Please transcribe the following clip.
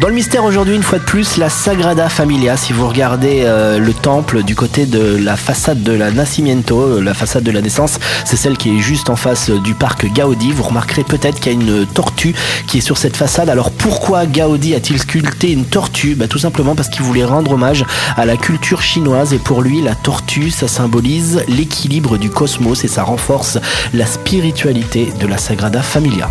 Dans le mystère aujourd'hui, une fois de plus, la Sagrada Familia. Si vous regardez euh, le temple du côté de la façade de la Nacimiento, euh, la façade de la naissance, c'est celle qui est juste en face euh, du parc Gaudi. Vous remarquerez peut-être qu'il y a une tortue qui est sur cette façade. Alors pourquoi Gaudi a-t-il sculpté une tortue? Bah, Tout simplement parce qu'il voulait rendre hommage à la culture chinoise et pour lui, la tortue, ça symbolise l'équilibre du cosmos et ça renforce la spiritualité de la Sagrada Familia.